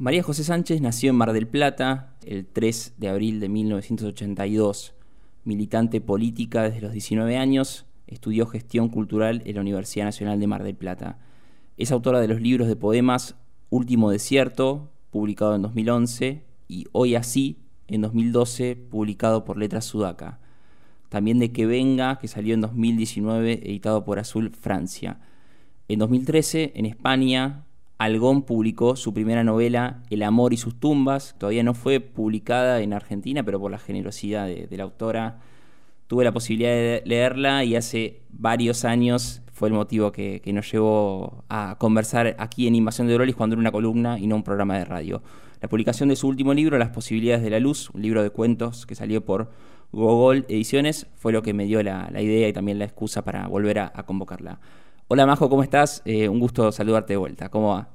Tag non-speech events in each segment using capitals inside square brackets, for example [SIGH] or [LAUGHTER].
María José Sánchez nació en Mar del Plata el 3 de abril de 1982. Militante política desde los 19 años, estudió gestión cultural en la Universidad Nacional de Mar del Plata. Es autora de los libros de poemas Último Desierto, publicado en 2011, y Hoy Así, en 2012, publicado por Letras Sudaca. También de Que Venga, que salió en 2019, editado por Azul Francia. En 2013, en España, Algón publicó su primera novela, El amor y sus tumbas. Todavía no fue publicada en Argentina, pero por la generosidad de, la autora tuve la posibilidad de leerla y hace varios años fue el motivo que, nos llevó a conversar aquí en Invasión de Drolis cuando era una columna y no un programa de radio. La publicación de su último libro, Las posibilidades de la luz, un libro de cuentos que salió por Gogol Ediciones, fue lo que me dio la, idea y también la excusa para volver a convocarla. Hola Majo, ¿cómo estás? Eh, un gusto saludarte de vuelta. ¿Cómo va?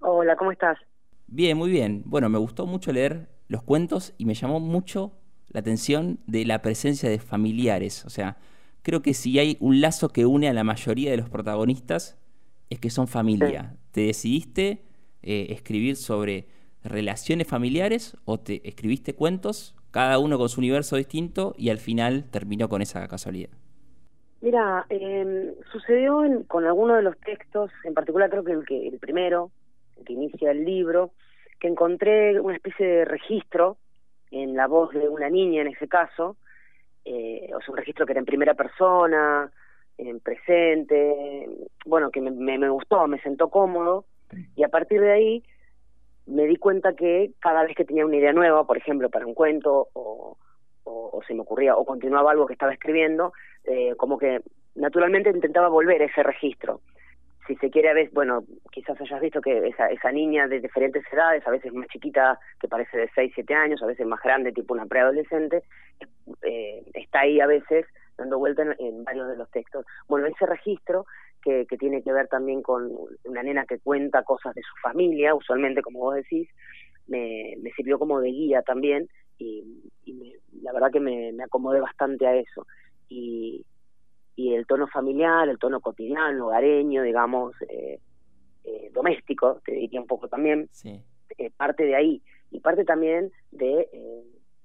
Hola, ¿cómo estás? Bien, muy bien. Bueno, me gustó mucho leer los cuentos y me llamó mucho la atención de la presencia de familiares. O sea, creo que si hay un lazo que une a la mayoría de los protagonistas es que son familia. ¿Te decidiste eh, escribir sobre relaciones familiares o te escribiste cuentos, cada uno con su universo distinto y al final terminó con esa casualidad? Mira, eh, sucedió con algunos de los textos, en particular creo que el, que el primero, el que inicia el libro, que encontré una especie de registro en la voz de una niña en ese caso, eh, o sea, un registro que era en primera persona, en presente, bueno, que me, me, gustó, me sentó cómodo, y a partir de ahí me di cuenta que cada vez que tenía una idea nueva, por ejemplo, para un cuento o, o, se me ocurría o continuaba algo que estaba escribiendo, eh, como que naturalmente intentaba volver ese registro. Si se quiere, a veces, bueno, quizás hayas visto que esa, esa niña de diferentes edades, a veces más chiquita, que parece de 6, 7 años, a veces más grande, tipo una preadolescente, eh, está ahí a veces dando vuelta en, varios de los textos. Bueno, ese registro que, que tiene que ver también con una nena que cuenta cosas de su familia, usualmente, como vos decís, me, me sirvió como de guía también y, la verdad que me, me, acomodé bastante a eso. Y, y el tono familiar, el tono cotidiano, hogareño, digamos, eh, eh, doméstico, te diría un poco también, eh, parte de ahí. Y parte también de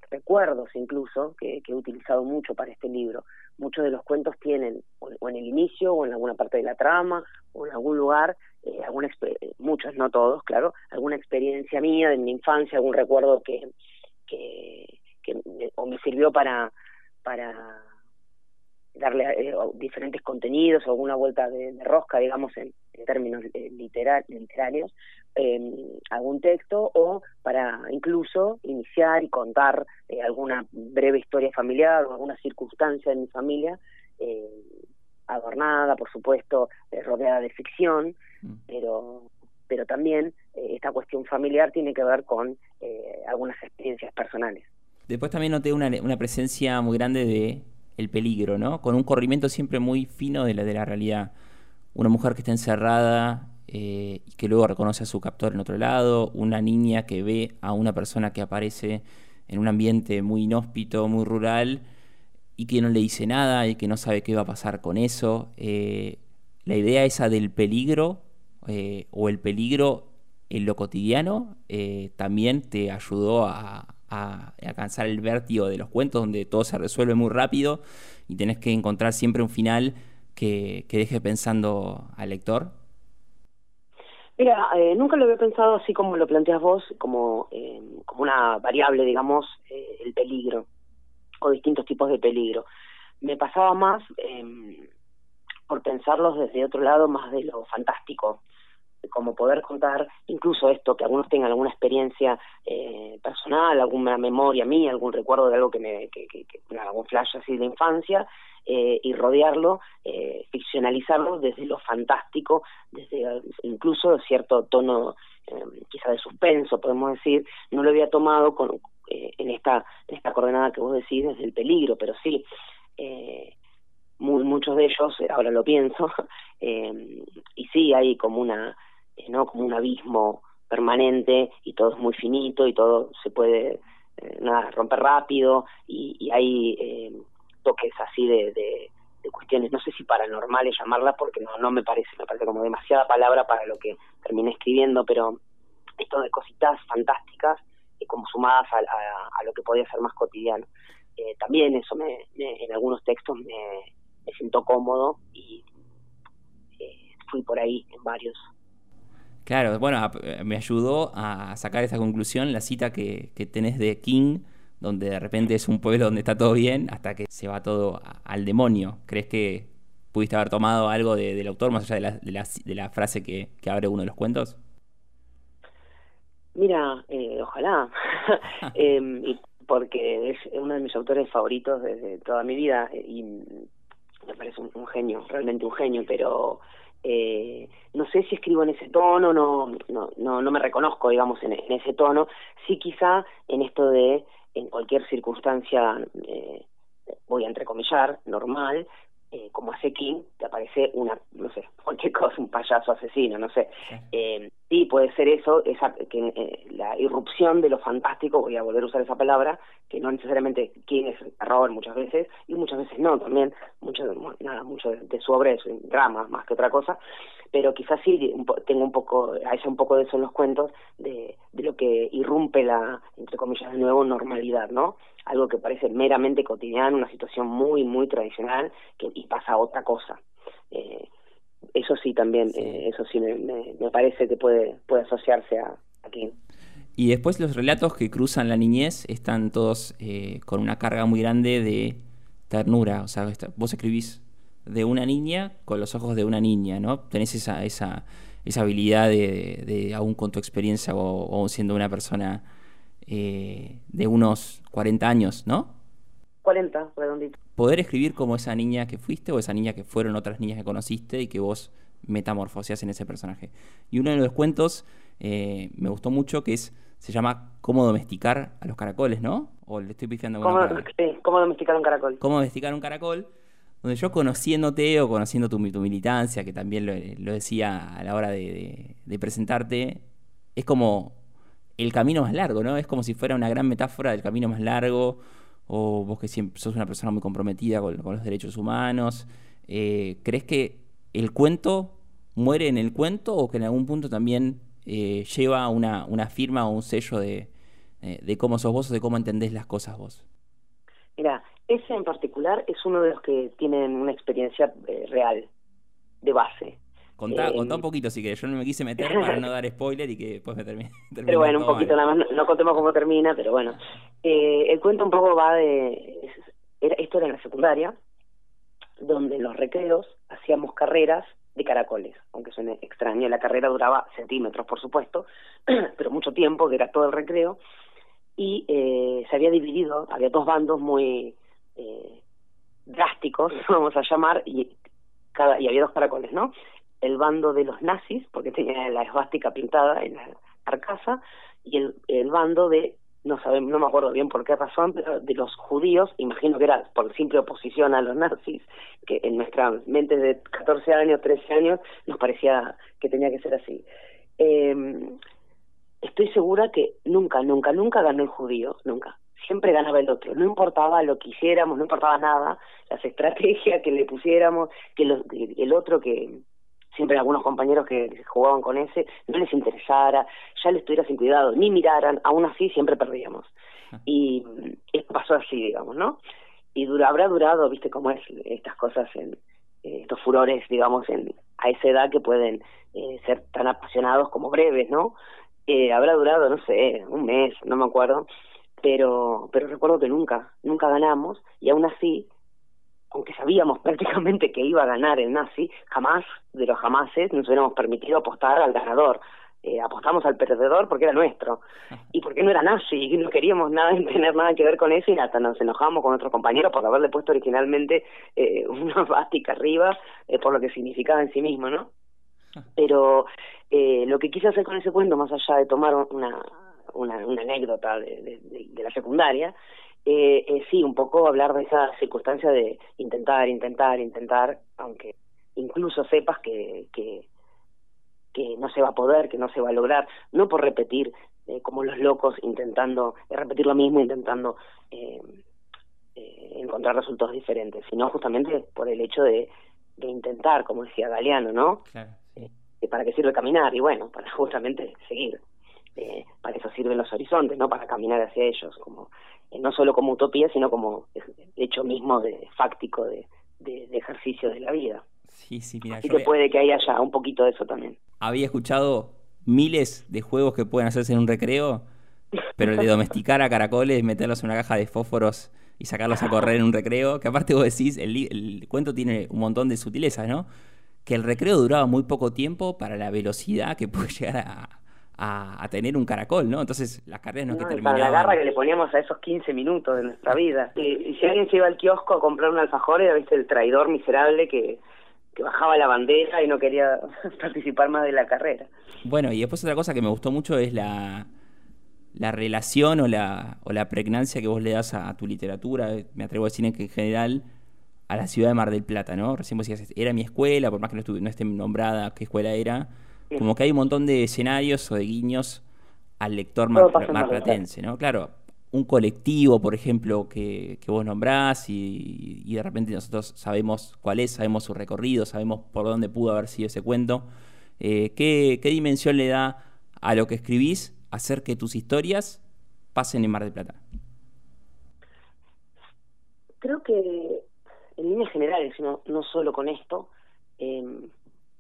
recuerdos incluso, que, he utilizado mucho para este libro. Muchos de los cuentos tienen, o, en el inicio, o en alguna parte de la trama, o en algún lugar, alguna muchos, no todos, claro, alguna experiencia mía de mi infancia, algún recuerdo que, que, que o me sirvió para, para darle eh, diferentes contenidos o alguna vuelta de, rosca, digamos, en, términos eh, literarios, eh, algún texto o para incluso iniciar y contar eh, alguna breve historia familiar o alguna circunstancia de mi familia, adornada, por supuesto, rodeada de ficción, mm. pero pero también esta cuestión familiar tiene que ver con algunas experiencias personales. Después también noté una, presencia muy grande de el peligro, ¿no? Con un corrimiento siempre muy fino de la, de la realidad. Una mujer que está encerrada eh, y que luego reconoce a su captor en otro lado, una niña que ve a una persona que aparece en un ambiente muy inhóspito, muy rural, y que no le dice nada y que no sabe qué va a pasar con eso. Eh, la idea esa del peligro eh, o el peligro en lo cotidiano también te ayudó a, alcanzar el vértigo de los cuentos donde todo se resuelve muy rápido y tenés que encontrar siempre un final que, deje pensando al lector? Mira, eh, nunca lo había pensado así como lo planteas vos, como, eh, como una variable, digamos, eh, el peligro o distintos tipos de peligro. Me pasaba más por pensarlos desde otro lado, más de lo fantástico, como poder contar incluso esto, que algunos tengan alguna experiencia eh, personal, alguna memoria mía, algún recuerdo de algo que me, que, que, algún flash así de infancia, eh, y rodearlo, eh, ficcionalizarlo desde lo fantástico, desde incluso cierto tono eh, quizá de suspenso, podemos decir, no lo había tomado con, eh, en esta en esta coordenada que vos decís desde el peligro, pero sí, eh, muy, muchos de ellos, ahora lo pienso, [LAUGHS] eh, y sí hay como una eh, no como un abismo permanente y todo es muy finito y todo se puede eh, nada romper rápido y, hay eh, toques así de, de, cuestiones no sé si paranormales llamarlas porque no no me parece me parece como demasiada palabra para lo que terminé escribiendo pero esto de cositas fantásticas, como sumadas a, lo que podía ser más cotidiano. también eso me, en algunos textos me, me siento cómodo y fui por ahí en varios. Claro, bueno, me ayudó a sacar esa conclusión la cita que, que tenés de King, donde de repente es un pueblo donde está todo bien hasta que se va todo al demonio. ¿Crees que pudiste haber tomado algo del autor más allá de la, de la, de frase que, que, abre uno de los cuentos? Mira, eh, ojalá, [LAUGHS] eh, porque es uno de mis autores favoritos desde toda mi vida eh, y me parece un genio, realmente un genio, pero eh, no sé si escribo en ese tono, no, no, no, no me reconozco, digamos, en, ese tono, sí quizá en esto de, en cualquier circunstancia, eh, voy a entrecomillar, normal, eh, como hace King, te aparece una, no sé, [LAUGHS] cualquier cosa, un payaso asesino, no sé. Eh, sí, puede ser eso, esa, que eh, la irrupción de lo fantástico, voy a volver a usar esa palabra, que no necesariamente King es terror muchas veces, y muchas veces no, también, mucho, nada, mucho de, su obra es un drama más que otra cosa, pero quizás sí tengo un poco, hay un poco de eso en los cuentos, de, de lo que irrumpe la, entre comillas, de nuevo, normalidad, ¿no? algo que parece meramente cotidiano, una situación muy, muy tradicional, que, y pasa otra cosa. Eh, eso sí también, eh, eso sí me, me, parece que puede, puede asociarse a, aquí. Y después los relatos que cruzan la niñez están todos eh, con una carga muy grande de ternura. O sea, vos escribís de una niña con los ojos de una niña, ¿no? Tenés esa, esa, esa habilidad de, de, aún con tu experiencia o, o siendo una persona eh, de unos 40 años, ¿no? 40, redondito. Poder escribir como esa niña que fuiste o esa niña que fueron otras niñas que conociste y que vos metamorfoseas en ese personaje. Y uno de los cuentos eh, me gustó mucho que es se llama Cómo domesticar a los caracoles, ¿no? O le estoy pifiando ¿Cómo, sí, Cómo domesticar un caracol. Cómo domesticar un caracol, donde yo conociéndote o conociendo tu, tu militancia, que también lo, decía a la hora de presentarte, es como el camino más largo, ¿no? Es como si fuera una gran metáfora del camino más largo, o vos que siempre sos una persona muy comprometida con, los derechos humanos. Eh, ¿Crees que el cuento muere en el cuento o que en algún punto también eh, lleva una, una firma o un sello de, eh, de cómo sos vos o de cómo entendés las cosas vos? Mira, ese en particular es uno de los que tienen una experiencia real, de base. Contá, eh, un poquito si querés, yo no me quise meter para [LAUGHS] no dar spoiler y que después me termine. Pero bueno, un poquito nada más, no, contemos cómo termina, pero bueno. Eh, el cuento un poco va de... Era, esto era en la secundaria, donde los recreos hacíamos carreras de caracoles, aunque suene extraño, la carrera duraba centímetros, por supuesto, [CLEARS THROAT] pero mucho tiempo, que era todo el recreo, y eh, se había dividido, había dos bandos muy eh, drásticos, [LAUGHS] vamos a llamar, y, cada, y había dos caracoles, ¿no? el bando de los nazis, porque tenía la esvástica pintada en la carcasa, y el, el bando de, no sabemos, no me acuerdo bien por qué razón, pero de los judíos, imagino que era por simple oposición a los nazis, que en nuestra mente de 14 años, 13 años, nos parecía que tenía que ser así. Eh, estoy segura que nunca, nunca, nunca ganó el judío, nunca. Siempre ganaba el otro, no importaba lo que hiciéramos, no importaba nada, las estrategias que le pusiéramos, que el otro que, siempre algunos compañeros que jugaban con ese, no les interesara, ya les estuviera sin cuidado, ni miraran, aún así siempre perdíamos. Ah. Y pasó así, digamos, ¿no? Y dura, habrá durado, viste cómo es estas cosas, en eh, estos furores, digamos, en a esa edad que pueden eh, ser tan apasionados como breves, ¿no? Eh, habrá durado, no sé, un mes, no me acuerdo, pero, pero recuerdo que nunca, nunca ganamos, y aún así aunque sabíamos [LAUGHS] prácticamente que iba a ganar el nazi, jamás de los jamases nos hubiéramos permitido apostar al ganador. Eh, apostamos al perdedor porque era nuestro y porque no era nazi y no queríamos nada [LAUGHS] tener nada que ver con eso y hasta nos enojamos con nuestros compañeros por haberle puesto originalmente eh, [LAUGHS] una bástica arriba eh, por lo que significaba en sí mismo, ¿no? Pero eh, lo que quise hacer con ese cuento, más allá de tomar una, una, una anécdota de, de la secundaria, eh, eh, sí, un poco hablar de esa circunstancia de intentar, intentar, intentar, aunque incluso sepas que, que, que no se va a poder, que no se va a lograr, no por repetir eh, como los locos intentando eh, repetir lo mismo, intentando eh, encontrar resultados diferentes, sino justamente por el hecho de, de intentar, como decía Galeano, ¿no? Claro, ¿Para qué sirve caminar? Y bueno, para justamente seguir. Eh, para eso sirven los horizontes, ¿no? Para caminar hacia ellos, como eh, no solo como utopía, sino como hecho mismo de fáctico de, de, ejercicio de la vida. Sí, sí, mira. Así que puede que haya un poquito de eso también. Había escuchado miles de juegos que pueden hacerse en un recreo, pero el de domesticar a caracoles, meterlos en una caja de fósforos y sacarlos a correr en un recreo, que aparte vos decís, el, el cuento tiene un montón de sutilezas, ¿no? Que el recreo duraba muy poco tiempo para la velocidad que puede [LAUGHS] llegar a, a, tener un caracol, ¿no? Entonces las carreras no, es que terminaban... Para la garra que le poníamos a esos 15 minutos de nuestra vida. Y, si alguien se iba al kiosco a comprar un alfajor, era ¿viste, el traidor miserable que, que bajaba la bandera y no quería [LAUGHS] participar más de la carrera. Bueno, y después otra cosa que me gustó mucho es la, la relación o la, o la pregnancia que vos le das a, tu literatura, me atrevo a decir en que en general, a la ciudad de Mar del Plata, ¿no? Recién vos decías, era mi escuela, por más que no, no esté nombrada qué escuela era, como que hay un montón de escenarios o de guiños al lector mar, marplatense, ¿no? Claro, un colectivo, por ejemplo, que, que vos nombrás y, y, de repente nosotros sabemos cuál es, sabemos su recorrido, sabemos por dónde pudo haber sido ese cuento. Eh, ¿qué, ¿Qué dimensión le da a lo que escribís hacer que tus historias pasen en Mar del Plata? Creo que en líneas generales, no, no solo con esto, eh,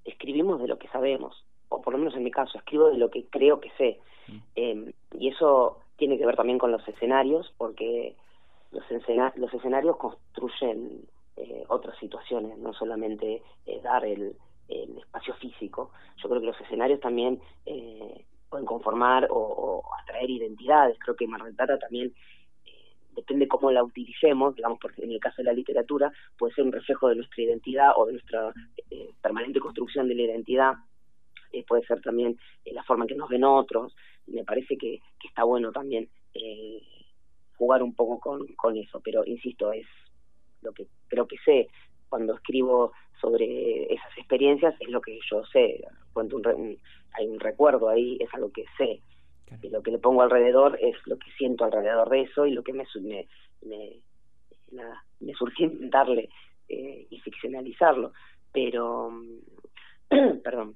escribimos de lo que sabemos o por lo menos en mi caso, escribo de lo que creo que sé. Em, y eso tiene que ver también con los escenarios, porque los, los escenarios construyen eh, otras situaciones, no solamente eh, dar el, espacio físico. Yo creo que los escenarios también eh, pueden conformar o, atraer identidades. Creo que Mar también depende cómo la utilicemos, digamos, porque en el caso de la literatura puede ser un reflejo de nuestra identidad o de nuestra permanente construcción de la identidad eh, puede ser también eh, la forma en que nos ven otros, me parece que, está bueno también eh, jugar un poco con, con eso, pero insisto, es lo que creo que sé. Cuando escribo sobre esas experiencias, es lo que yo sé, cuento un, hay un recuerdo ahí, es algo que sé, y lo que le pongo alrededor es lo que siento alrededor de eso y lo que me, me, me, me surgió intentarle y ficcionalizarlo, pero, [CLEARS THROAT] perdón,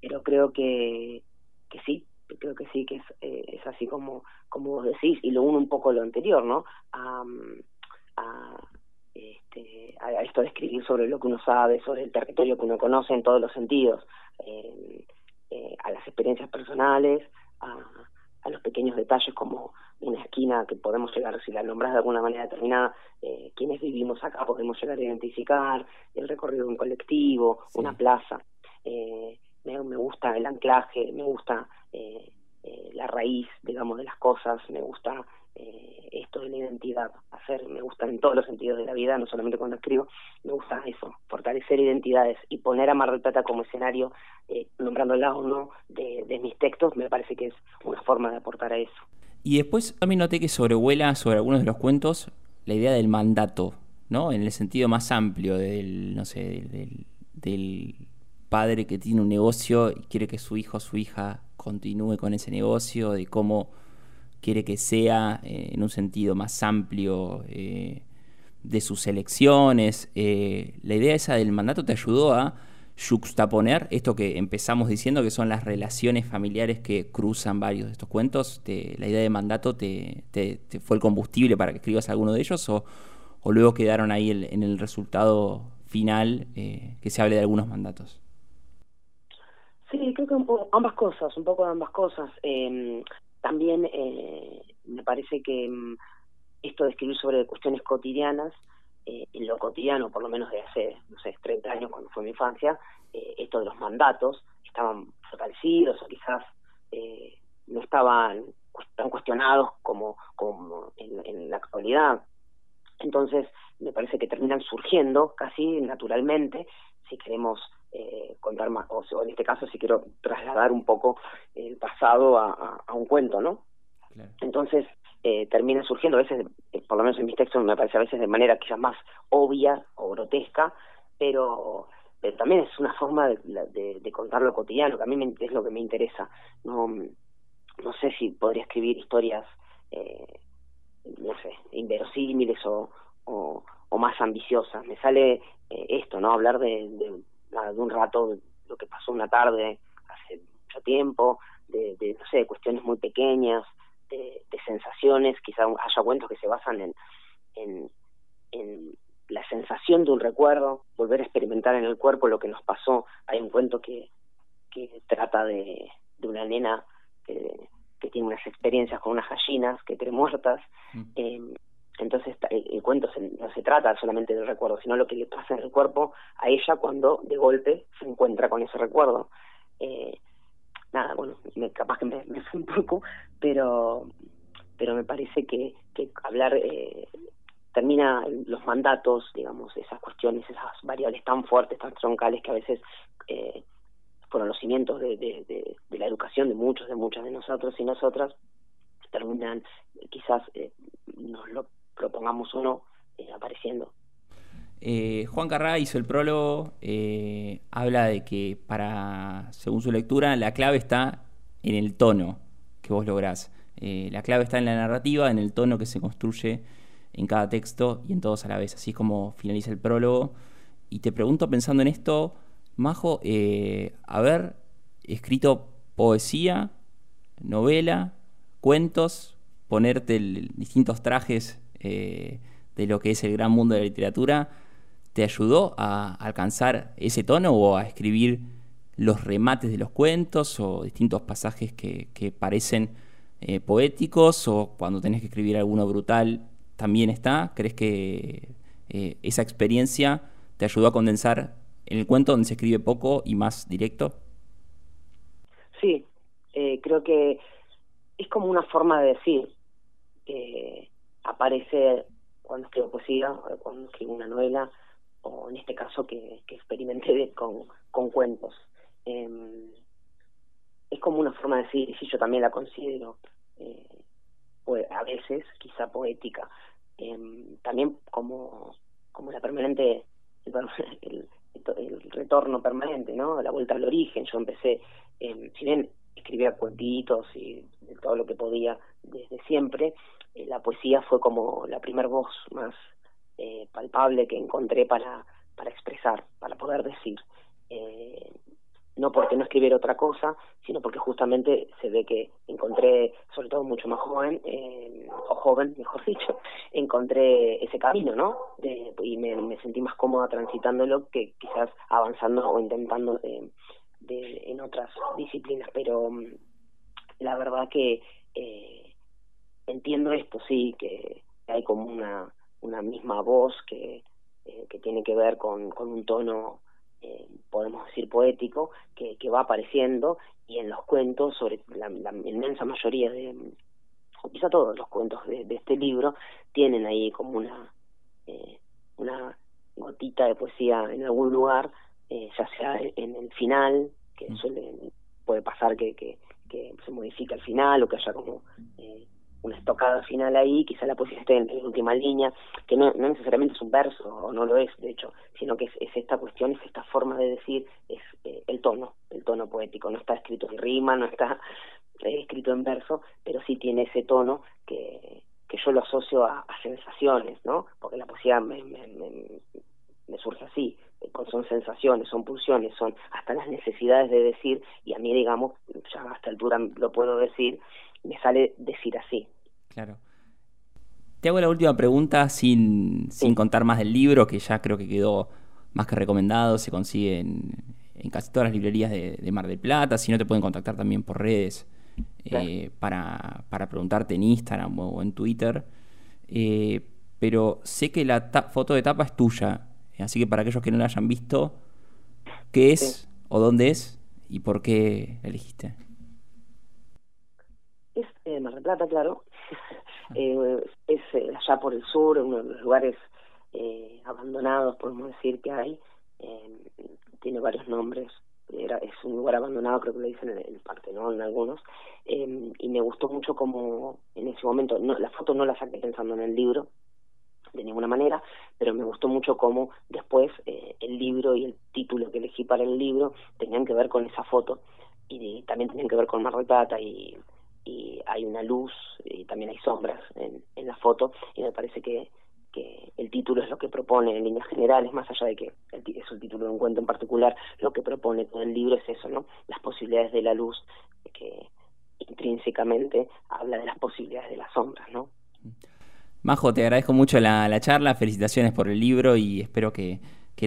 pero creo que, que sí, creo que sí, que es, eh, es así como, como vos decís, y lo uno un poco lo anterior, ¿no? A, a, este, a esto de escribir sobre lo que uno sabe, sobre el territorio que uno conoce en todos los sentidos, eh, eh, a las experiencias personales, a, a los pequeños detalles como una esquina que podemos llegar, si la nombras de alguna manera determinada, eh, quienes vivimos acá podemos llegar a identificar, el recorrido de un colectivo, una plaza. Eh, gusta el anclaje, me gusta eh, eh, la raíz, digamos, de las cosas, me gusta eh, esto de la identidad, hacer, me gusta en todos los sentidos de la vida, no solamente cuando escribo, me gusta eso, fortalecer identidades y poner a Mar del Plata como escenario, eh, nombrándola o no, de, mis textos, me parece que es una forma de aportar a eso. Y después también noté que sobrevuela sobre algunos de los cuentos la idea del mandato, ¿no? En el sentido más amplio del, no sé, del padre que tiene un negocio y quiere que su hijo o su hija continúe con ese negocio, de cómo quiere que sea eh, en un sentido más amplio eh, de sus elecciones. Eh, la idea esa del mandato te ayudó a juxtaponer esto que empezamos diciendo, que son las relaciones familiares que cruzan varios de estos cuentos. ¿La idea de mandato te, fue el combustible para que escribas alguno de ellos o, luego quedaron ahí en el resultado final que se hable de algunos mandatos? Sí, creo que ambas cosas, un poco de ambas cosas. Eh, también eh, me parece que mm, esto de escribir sobre cuestiones cotidianas, eh, en lo cotidiano, por lo menos de hace, no sé, 30 años cuando fue mi infancia, eh, esto de los mandatos estaban fortalecidos o quizás eh, no estaban tan cuestionados como, en la actualidad. Entonces, me parece que terminan surgiendo casi naturalmente si queremos eh, contar más, o, en este caso si quiero trasladar un poco el pasado a, un cuento, ¿no? Entonces eh, termina surgiendo a veces, eh, por lo menos en mis textos me parece a veces de manera quizás más obvia o grotesca, pero, también es una forma de, contar lo cotidiano, que a mí es lo que me interesa. No, no sé si podría escribir historias, eh, no sé, inverosímiles o, o, más ambiciosas. Me sale esto, ¿no? Hablar de, de un rato lo que pasó una tarde hace mucho tiempo, de, de, no sé, cuestiones muy pequeñas, de, sensaciones, quizá haya cuentos que se basan en, en, en la sensación de un recuerdo, volver a experimentar en el cuerpo lo que nos pasó. Hay un cuento que, que trata de, de una nena que, que tiene unas experiencias con unas gallinas que cree muertas. Mm. Eh, entonces el, cuento no se trata solamente del recuerdo, sino lo que le pasa en el cuerpo a ella cuando de golpe se encuentra con ese recuerdo. Eh, nada, bueno, me, capaz que me, me un poco, pero pero me parece que, que hablar eh, termina los mandatos, digamos, esas cuestiones, esas variables tan fuertes, tan troncales que a veces eh, fueron los cimientos de, de, de, la educación de muchos, de muchas de nosotros y nosotras, terminan quizás eh, nos lo propongamos o no eh, apareciendo. Eh, Juan Carrá hizo el prólogo, eh, habla de que para, según su lectura, la clave está en el tono que vos lográs. la clave está en la narrativa, en el tono que se construye en cada texto y en todos a la vez. Así es como finaliza el prólogo. Y te pregunto, pensando en esto, Majo, haber escrito poesía, novela, cuentos, ponerte distintos trajes eh, de lo que es el gran mundo de la literatura, ¿te ayudó a alcanzar ese tono o a escribir los remates de los cuentos o distintos pasajes que, parecen eh, poéticos o cuando tenés que escribir alguno brutal también está? ¿Crees que eh, esa experiencia te ayudó a condensar en el cuento donde se escribe poco y más directo? Sí, creo que es como una forma de decir aparece cuando escribo poesía, cuando escribo una novela, o en este caso que, que experimenté con, con cuentos. Em, es como una forma de decir, y yo también la considero, eh, a veces quizá poética, em, también como, como la permanente, el, [LAUGHS] el, retorno permanente, ¿no? La vuelta al origen. Yo empecé, eh, si bien escribía cuentitos y todo lo que podía desde siempre, eh, la poesía fue como la primer voz más eh, palpable que encontré para, para expresar, para poder decir. Eh, no porque no escribiera otra cosa, sino porque justamente se ve que encontré, sobre todo mucho más joven, eh, o joven, mejor dicho, [LAUGHS] encontré ese camino, ¿no? De, y me, sentí más cómoda transitándolo que quizás avanzando o intentando de, en otras disciplinas, pero mm, la verdad que eh, entiendo esto, sí, que hay como una, una misma voz que, eh, que tiene que ver con, con un tono, eh, podemos decir, poético, que, que va apareciendo y en los cuentos, sobre la, inmensa mayoría de, o quizá todos los cuentos de, este libro, tienen ahí como una, eh, una gotita de poesía en algún lugar, ya sea en el final, que mm. suele, puede pasar que, que, que se modifica el final o que haya como una estocada final ahí, quizá la poesía esté en, la última línea, que no, necesariamente es un verso, o no lo es, de hecho, sino que es, esta cuestión, es esta forma de decir, es eh, el tono, el tono poético, no está escrito en rima, no está [LAUGHS] eh, escrito en verso, pero sí tiene ese tono que, que yo lo asocio a, sensaciones, ¿no? Porque la poesía me, me, me, surge así, son sensaciones, son pulsiones, son hasta las necesidades de decir, y a mí, digamos, ya hasta altura lo puedo decir, me sale decir así. Claro. Te hago la última pregunta sin, sin contar más del libro, que ya creo que quedó más que recomendado, se consigue en, casi todas las librerías de, Mar del Plata, si no te pueden contactar también por redes eh, para, para, preguntarte en Instagram o en Twitter. Eh, pero sé que la foto de tapa es tuya, así que para aquellos que no la hayan visto, ¿qué es o dónde es y por qué la elegiste? Eh, Mar del Plata, claro. [LAUGHS] eh, es eh, allá por el sur, uno de los lugares eh, abandonados, podemos decir, que hay. Eh, tiene varios nombres. Era, es un lugar abandonado, creo que lo dicen en, el en algunos. Y me gustó mucho como en ese momento, no, la foto no la saqué pensando en el libro, de ninguna manera, pero me gustó mucho cómo después eh, el libro y el título que elegí para el libro tenían que ver con esa foto y también tenían que ver con Mar del Plata y y hay una luz y también hay sombras en, en la foto y me parece que, que el título es lo que propone en líneas generales, más allá de que es el título de un cuento en particular, lo que propone todo el libro es eso, ¿no? Las posibilidades de la luz que, intrínsecamente habla de las posibilidades de las sombras, ¿no? Majo, te agradezco mucho la, charla, felicitaciones por el libro y espero que,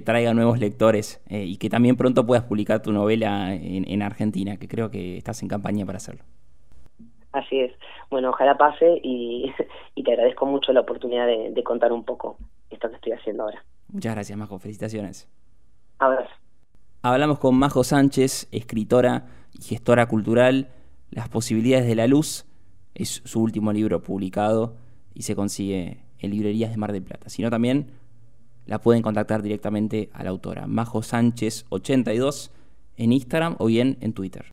traiga nuevos lectores eh, y que también pronto puedas publicar tu novela en, Argentina, que creo que estás en campaña para hacerlo. Así es. Bueno, ojalá pase y, [LAUGHS] te agradezco mucho la oportunidad de, contar un poco esto que estoy haciendo ahora. Muchas gracias, Majo. Felicitaciones. Abrazo. Hablamos con Majo Sánchez, escritora y gestora cultural. Las posibilidades de la luz es su último libro publicado y se consigue en librerías de Mar del Plata, sino también la pueden contactar directamente a la autora, Majo Sánchez 82 en Instagram o bien en Twitter.